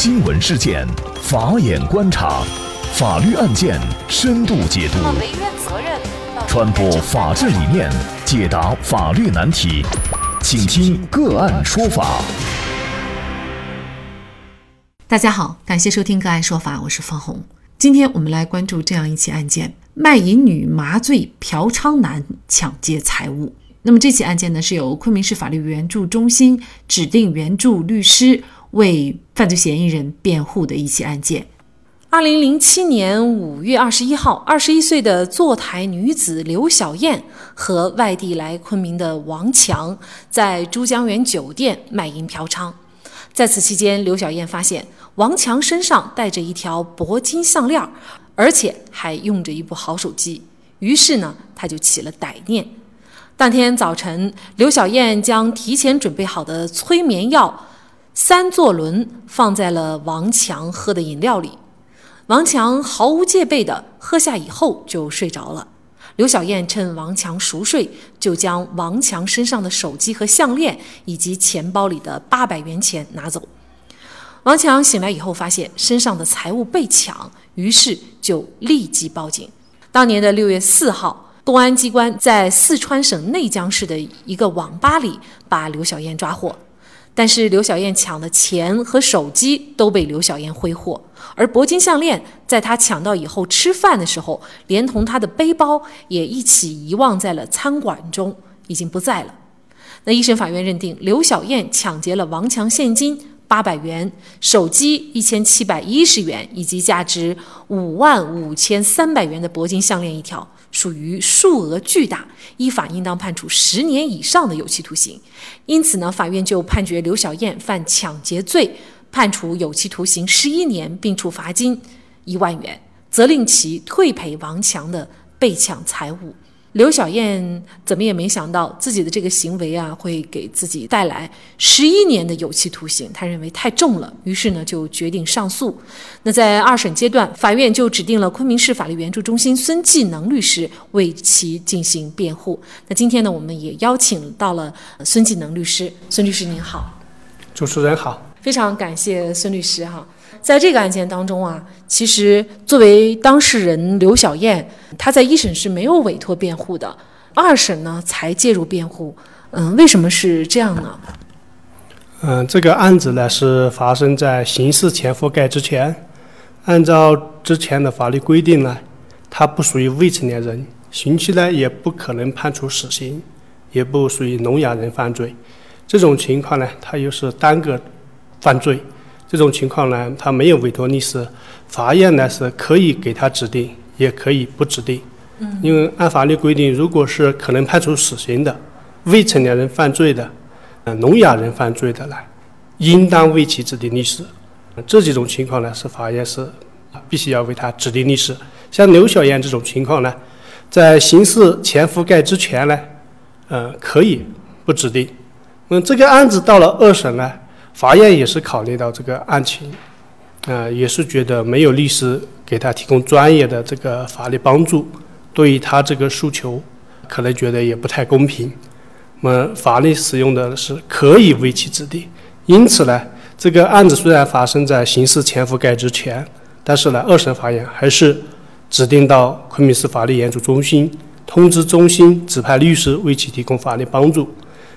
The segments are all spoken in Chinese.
新闻事件，法眼观察，法律案件深度解读，传播法治理念，解答法律难题，请听个案说法。大家好，感谢收听个案说法，我是方红。今天我们来关注这样一起案件：卖淫女麻醉嫖娼男抢劫财物。那么这起案件呢，是由昆明市法律援助中心指定援助律师为犯罪嫌疑人辩护的一起案件。二零零七年五月二十一号，二十一岁的坐台女子刘小燕和外地来昆明的王强在珠江源酒店卖淫嫖娼。在此期间，刘小燕发现王强身上带着一条铂金项链，而且还用着一部好手机，于是呢，她就起了歹念。当天早晨，刘小燕将提前准备好的催眠药三唑仑放在了王强喝的饮料里。王强毫无戒备地喝下以后就睡着了。刘小燕趁王强熟睡，就将王强身上的手机和项链以及钱包里的八百元钱拿走。王强醒来以后发现身上的财物被抢，于是就立即报警。当年的六月四号。公安机关在四川省内江市的一个网吧里把刘小燕抓获，但是刘小燕抢的钱和手机都被刘小燕挥霍，而铂金项链在她抢到以后吃饭的时候，连同她的背包也一起遗忘在了餐馆中，已经不在了。那一审法院认定刘小燕抢劫了王强现金八百元、手机一千七百一十元以及价值五万五千三百元的铂金项链一条。属于数额巨大，依法应当判处十年以上的有期徒刑。因此呢，法院就判决刘小燕犯抢劫罪，判处有期徒刑十一年，并处罚金一万元，责令其退赔王强的被抢财物。刘小燕怎么也没想到自己的这个行为啊，会给自己带来十一年的有期徒刑。她认为太重了，于是呢就决定上诉。那在二审阶段，法院就指定了昆明市法律援助中心孙继能律师为其进行辩护。那今天呢，我们也邀请到了孙继能律师。孙律师您好，主持人好，非常感谢孙律师哈。在这个案件当中啊，其实作为当事人刘小燕，她在一审是没有委托辩护的，二审呢才介入辩护。嗯，为什么是这样呢？嗯，这个案子呢是发生在刑事前覆盖之前，按照之前的法律规定呢，他不属于未成年人，刑期呢也不可能判处死刑，也不属于聋哑人犯罪。这种情况呢，他又是单个犯罪。这种情况呢，他没有委托律师，法院呢是可以给他指定，也可以不指定。嗯，因为按法律规定，如果是可能判处死刑的未成年人犯罪的，呃，聋哑人犯罪的呢，应当为其指定律师。这几种情况呢，是法院是必须要为他指定律师。像刘小燕这种情况呢，在刑事前覆盖之前呢，呃，可以不指定。那这个案子到了二审呢？法院也是考虑到这个案情，啊，也是觉得没有律师给他提供专业的这个法律帮助，对于他这个诉求，可能觉得也不太公平。那么法律使用的是可以为其指定，因此呢，这个案子虽然发生在刑事前覆盖之前，但是呢，二审法院还是指定到昆明市法律援助中心，通知中心指派律师为其提供法律帮助。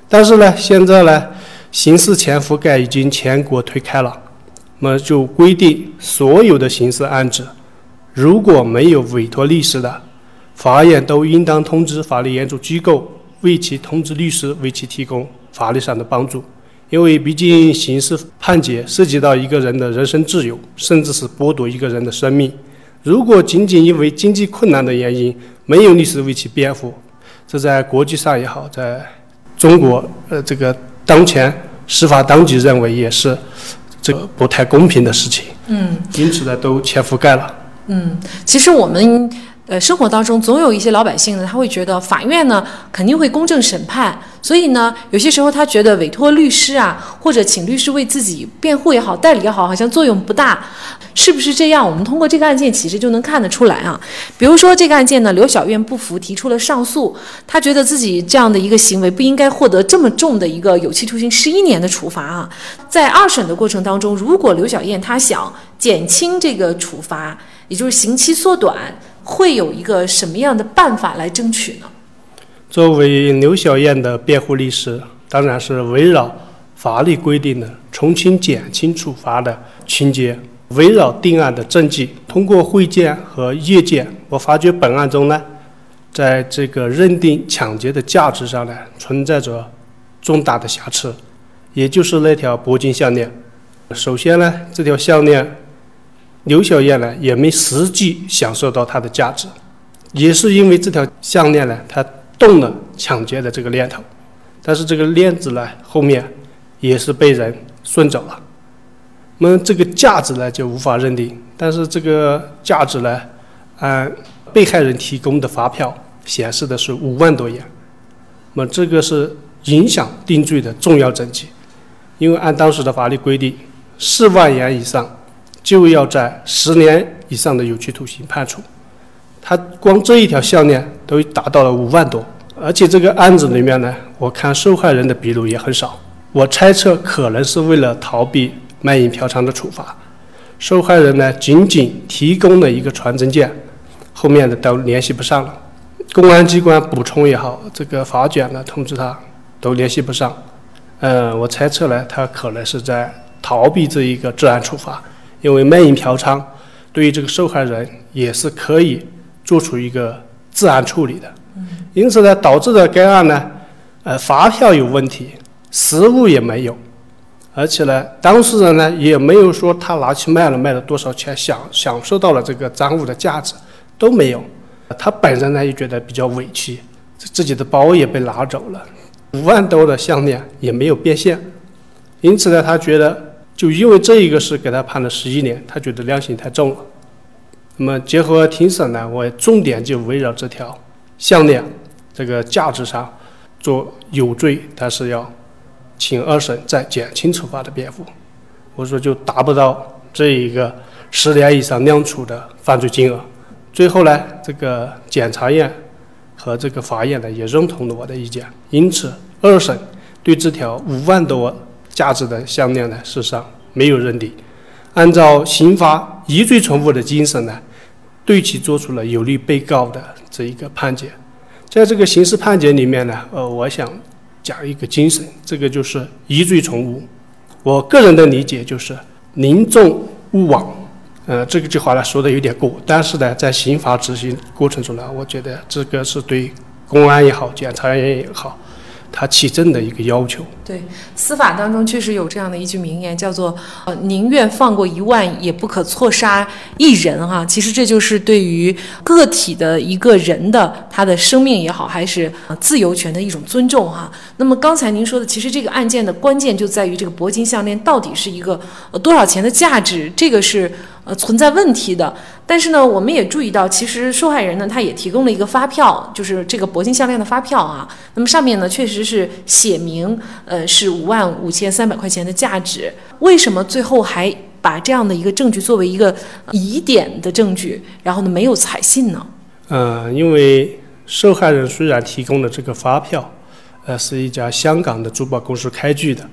但是呢，现在呢。刑事前覆盖已经全国推开了，那么就规定所有的刑事案子，如果没有委托律师的，法院都应当通知法律援助机构为其通知律师为其提供法律上的帮助，因为毕竟刑事判决涉及到一个人的人身自由，甚至是剥夺一个人的生命。如果仅仅因为经济困难的原因没有律师为其辩护，这在国际上也好，在中国呃这个。当前司法当局认为也是这个不太公平的事情，嗯，因此呢都全覆盖了。嗯，其实我们呃，生活当中总有一些老百姓呢，他会觉得法院呢肯定会公正审判，所以呢，有些时候他觉得委托律师啊，或者请律师为自己辩护也好，代理也好，好像作用不大，是不是这样？我们通过这个案件其实就能看得出来啊。比如说这个案件呢，刘小燕不服，提出了上诉，他觉得自己这样的一个行为不应该获得这么重的一个有期徒刑十一年的处罚啊。在二审的过程当中，如果刘小燕她想减轻这个处罚，也就是刑期缩短。会有一个什么样的办法来争取呢？作为刘小燕的辩护律师，当然是围绕法律规定的从轻减轻处罚的情节，围绕定案的证据，通过会见和阅见，我发觉本案中呢，在这个认定抢劫的价值上呢，存在着重大的瑕疵，也就是那条铂金项链。首先呢，这条项链。刘小燕呢也没实际享受到它的价值，也是因为这条项链呢，她动了抢劫的这个念头，但是这个链子呢后面也是被人顺走了，那么这个价值呢就无法认定，但是这个价值呢，按被害人提供的发票显示的是五万多元，那么这个是影响定罪的重要证据，因为按当时的法律规定，四万元以上。就要在十年以上的有期徒刑判处，他光这一条项链都达到了五万多，而且这个案子里面呢，我看受害人的笔录也很少，我猜测可能是为了逃避卖淫嫖娼的处罚，受害人呢仅仅提供了一个传真件，后面的都联系不上了，公安机关补充也好，这个法卷呢通知他都联系不上，嗯，我猜测呢，他可能是在逃避这一个治安处罚。因为卖淫嫖娼，对于这个受害人也是可以做出一个治安处理的，因此呢，导致的该案呢，呃，发票有问题，实物也没有，而且呢，当事人呢也没有说他拿去卖了，卖了多少钱，享享受到了这个赃物的价值都没有，他本人呢也觉得比较委屈，自己的包也被拿走了，五万多的项链也没有变现，因此呢，他觉得。就因为这一个事给他判了十一年，他觉得量刑太重了。那么结合庭审呢，我重点就围绕这条项链这个价值上做有罪，但是要请二审再减轻处罚的辩护。我说就达不到这一个十年以上量处的犯罪金额。最后呢，这个检察院和这个法院呢也认同了我的意见，因此二审对这条五万多。价值的项链呢，事实上没有认定。按照刑法疑罪从无的精神呢，对其作出了有利被告的这一个判决。在这个刑事判决里面呢，呃，我想讲一个精神，这个就是疑罪从无。我个人的理解就是宁重勿枉。呃，这个句话呢说的有点过，但是呢，在刑法执行过程中呢，我觉得这个是对公安也好，检察院也好。他起证的一个要求。对，司法当中确实有这样的一句名言，叫做“呃，宁愿放过一万，也不可错杀一人”哈。其实这就是对于个体的一个人的他的生命也好，还是自由权的一种尊重哈。那么刚才您说的，其实这个案件的关键就在于这个铂金项链到底是一个呃多少钱的价值，这个是。呃，存在问题的，但是呢，我们也注意到，其实受害人呢，他也提供了一个发票，就是这个铂金项链的发票啊。那么上面呢，确实是写明，呃，是五万五千三百块钱的价值。为什么最后还把这样的一个证据作为一个疑点的证据，然后呢，没有采信呢？嗯，因为受害人虽然提供了这个发票，呃，是一家香港的珠宝公司开具的，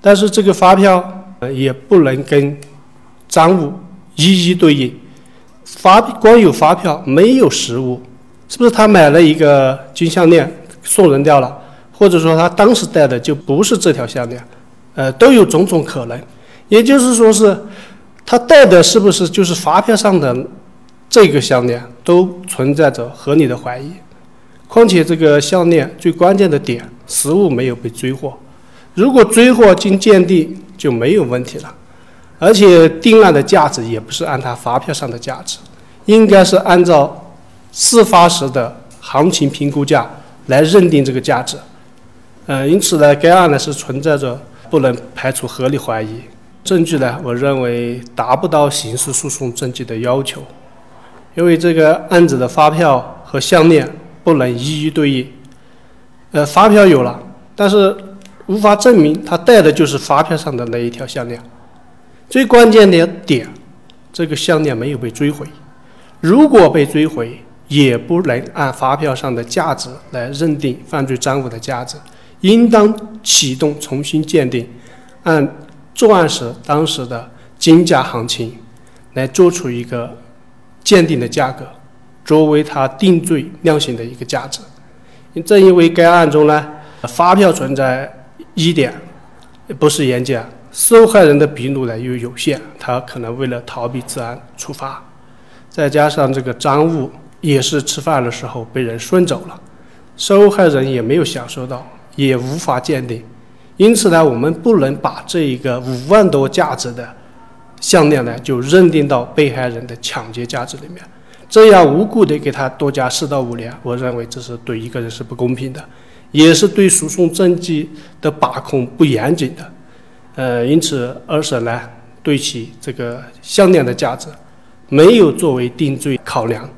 但是这个发票呃也不能跟赃物。一一对应，发光有发票没有实物，是不是他买了一个金项链送人掉了，或者说他当时戴的就不是这条项链，呃，都有种种可能。也就是说是，他戴的是不是就是发票上的这个项链，都存在着合理的怀疑。况且这个项链最关键的点，实物没有被追获，如果追获经鉴定就没有问题了。而且定案的价值也不是按他发票上的价值，应该是按照事发时的行情评估价来认定这个价值。嗯，因此呢，该案呢是存在着不能排除合理怀疑，证据呢，我认为达不到刑事诉讼证据的要求。因为这个案子的发票和项链不能一一对应。呃，发票有了，但是无法证明他戴的就是发票上的那一条项链。最关键的点，这个项链没有被追回。如果被追回，也不能按发票上的价值来认定犯罪赃物的价值，应当启动重新鉴定，按作案时当时的金价行情来做出一个鉴定的价格，作为他定罪量刑的一个价值。正因为该案中呢，发票存在疑点，不是原件，受害人的笔录呢又有限，他可能为了逃避治安处罚，再加上这个赃物。也是吃饭的时候被人顺走了，受害人也没有享受到，也无法鉴定，因此呢，我们不能把这一个五万多价值的项链呢，就认定到被害人的抢劫价值里面，这样无故的给他多加四到五年，我认为这是对一个人是不公平的，也是对诉讼证据的把控不严谨的，呃，因此二审呢，对其这个项链的价值没有作为定罪考量。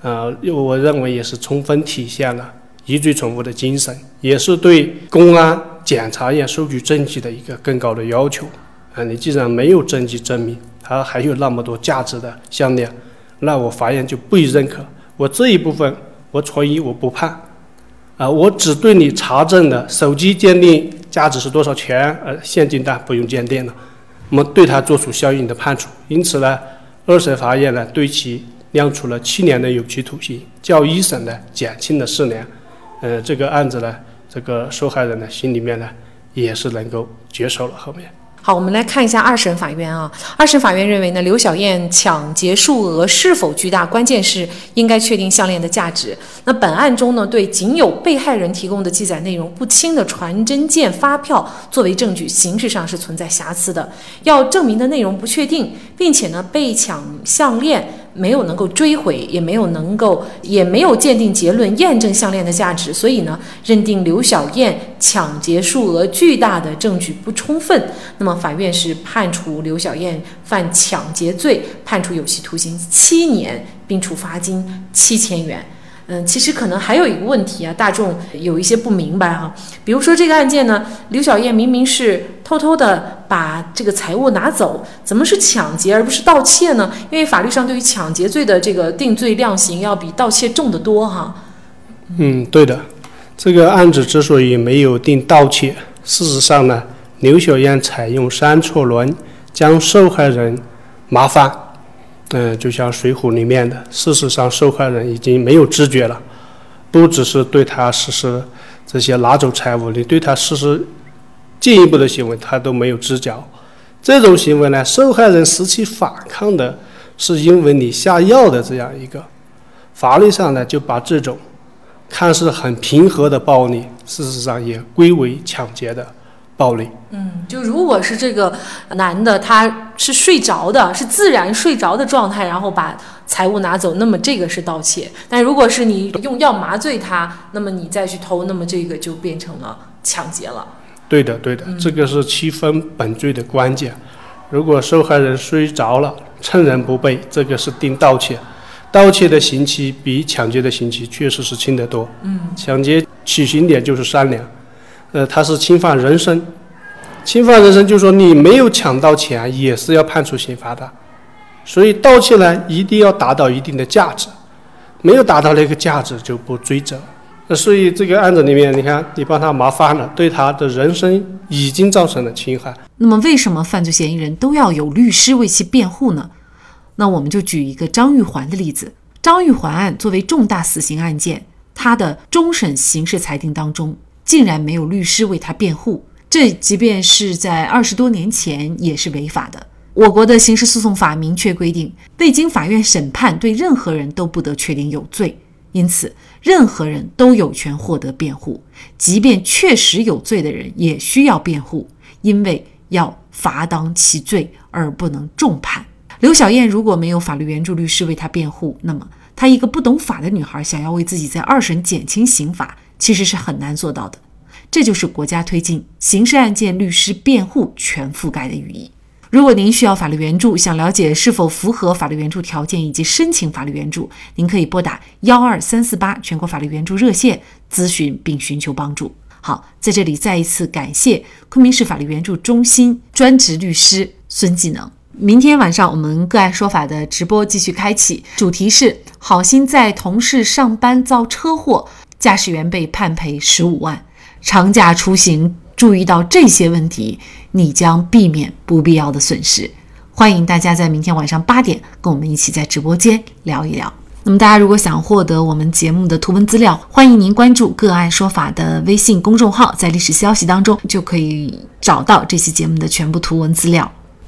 呃，我认为也是充分体现了疑罪从无的精神，也是对公安、检察院收集证据的一个更高的要求。啊，你既然没有证据证明他还有那么多价值的项链，那我法院就不予认可。我这一部分我存疑，我不判。啊，我只对你查证的手机鉴定价值是多少钱，呃，现金单不用鉴定了，我们对他做出相应的判处。因此呢，二审法院呢对其。量处了七年的有期徒刑，较一审呢减轻了四年。呃，这个案子呢，这个受害人呢心里面呢也是能够接受了。后面。好，我们来看一下二审法院啊。二审法院认为呢，刘小燕抢劫数额是否巨大，关键是应该确定项链的价值。那本案中呢，对仅有被害人提供的记载内容不清的传真件、发票作为证据，形式上是存在瑕疵的。要证明的内容不确定，并且呢，被抢项链。没有能够追回，也没有能够，也没有鉴定结论验证项链的价值，所以呢，认定刘小燕抢劫数额巨大的证据不充分。那么法院是判处刘小燕犯抢劫罪，判处有期徒刑七年，并处罚金七千元。嗯，其实可能还有一个问题啊，大众有一些不明白哈。比如说这个案件呢，刘小燕明明是偷偷的把这个财物拿走，怎么是抢劫而不是盗窃呢？因为法律上对于抢劫罪的这个定罪量刑要比盗窃重得多哈。嗯，对的，这个案子之所以没有定盗窃，事实上呢，刘小燕采用三错轮将受害人麻烦。嗯，就像《水浒》里面的，事实上受害人已经没有知觉了，不只是对他实施这些拿走财物，你对他实施进一步的行为，他都没有知觉。这种行为呢，受害人实际反抗的，是因为你下药的这样一个法律上呢，就把这种看似很平和的暴力，事实上也归为抢劫的。暴力，嗯，就如果是这个男的，他是睡着的，是自然睡着的状态，然后把财物拿走，那么这个是盗窃；但如果是你用药麻醉他，那么你再去偷，那么这个就变成了抢劫了。对的，对的，这个是区分本罪的关键。如果受害人睡着了，趁人不备，这个是定盗窃。盗窃的刑期比抢劫的刑期确实是轻得多。嗯，抢劫起刑点就是三年。呃，他是侵犯人身，侵犯人身，就是说你没有抢到钱，也是要判处刑罚的。所以盗窃呢，一定要达到一定的价值，没有达到那个价值就不追责。那所以这个案子里面，你看你帮他麻烦了，对他的人身已经造成了侵害。那么为什么犯罪嫌疑人都要有律师为其辩护呢？那我们就举一个张玉环的例子。张玉环案作为重大死刑案件，他的终审刑事裁定当中。竟然没有律师为他辩护，这即便是在二十多年前也是违法的。我国的刑事诉讼法明确规定，未经法院审判，对任何人都不得确定有罪。因此，任何人都有权获得辩护，即便确实有罪的人也需要辩护，因为要罚当其罪而不能重判。刘小燕如果没有法律援助律师为她辩护，那么她一个不懂法的女孩想要为自己在二审减轻刑罚。其实是很难做到的，这就是国家推进刑事案件律师辩护全覆盖的寓意。如果您需要法律援助，想了解是否符合法律援助条件以及申请法律援助，您可以拨打幺二三四八全国法律援助热线咨询并寻求帮助。好，在这里再一次感谢昆明市法律援助中心专职律师孙技能。明天晚上我们个案说法的直播继续开启，主题是好心在同事上班遭车祸，驾驶员被判赔十五万，长假出行。注意到这些问题，你将避免不必要的损失。欢迎大家在明天晚上八点跟我们一起在直播间聊一聊。那么，大家如果想获得我们节目的图文资料，欢迎您关注“个案说法”的微信公众号，在历史消息当中就可以找到这期节目的全部图文资料。